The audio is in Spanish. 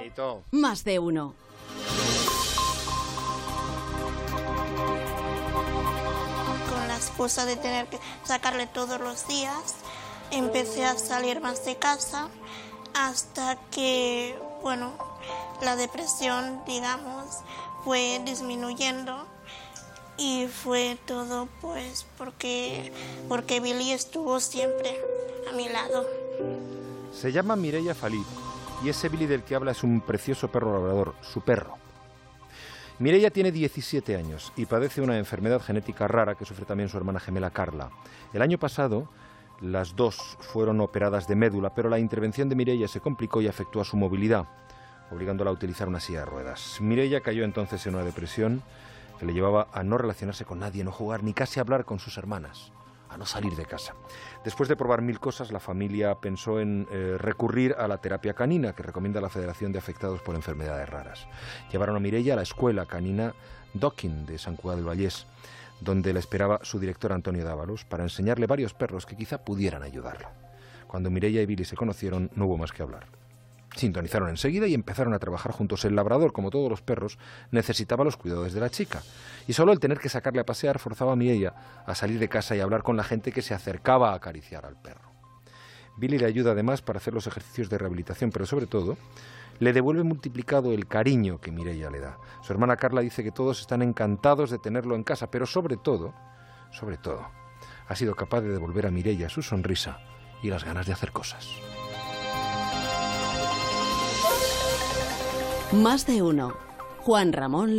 bonito. Más de uno. Con la excusa de tener que sacarle todos los días, empecé a salir más de casa hasta que, bueno, la depresión, digamos, fue disminuyendo y fue todo pues porque, porque Billy estuvo siempre a mi lado. Se llama Mireia Falí y ese Billy del que habla es un precioso perro labrador, su perro. Mireia tiene 17 años y padece una enfermedad genética rara que sufre también su hermana gemela Carla. El año pasado las dos fueron operadas de médula, pero la intervención de Mireia se complicó y afectó a su movilidad, obligándola a utilizar una silla de ruedas. Mireia cayó entonces en una depresión que le llevaba a no relacionarse con nadie, no jugar ni casi hablar con sus hermanas, a no salir de casa. Después de probar mil cosas, la familia pensó en eh, recurrir a la terapia canina que recomienda la Federación de Afectados por Enfermedades Raras. Llevaron a Mireia a la escuela canina Docking de San Cugat del Vallés, donde la esperaba su director Antonio Dávalos para enseñarle varios perros que quizá pudieran ayudarla. Cuando Mireia y Billy se conocieron, no hubo más que hablar. Sintonizaron enseguida y empezaron a trabajar juntos. El labrador, como todos los perros, necesitaba los cuidados de la chica. Y solo el tener que sacarle a pasear forzaba a Mireia a salir de casa y hablar con la gente que se acercaba a acariciar al perro. Billy le ayuda además para hacer los ejercicios de rehabilitación, pero sobre todo le devuelve multiplicado el cariño que Mireia le da. Su hermana Carla dice que todos están encantados de tenerlo en casa, pero sobre todo, sobre todo, ha sido capaz de devolver a Mireia su sonrisa y las ganas de hacer cosas. Más de uno. Juan Ramón Lu.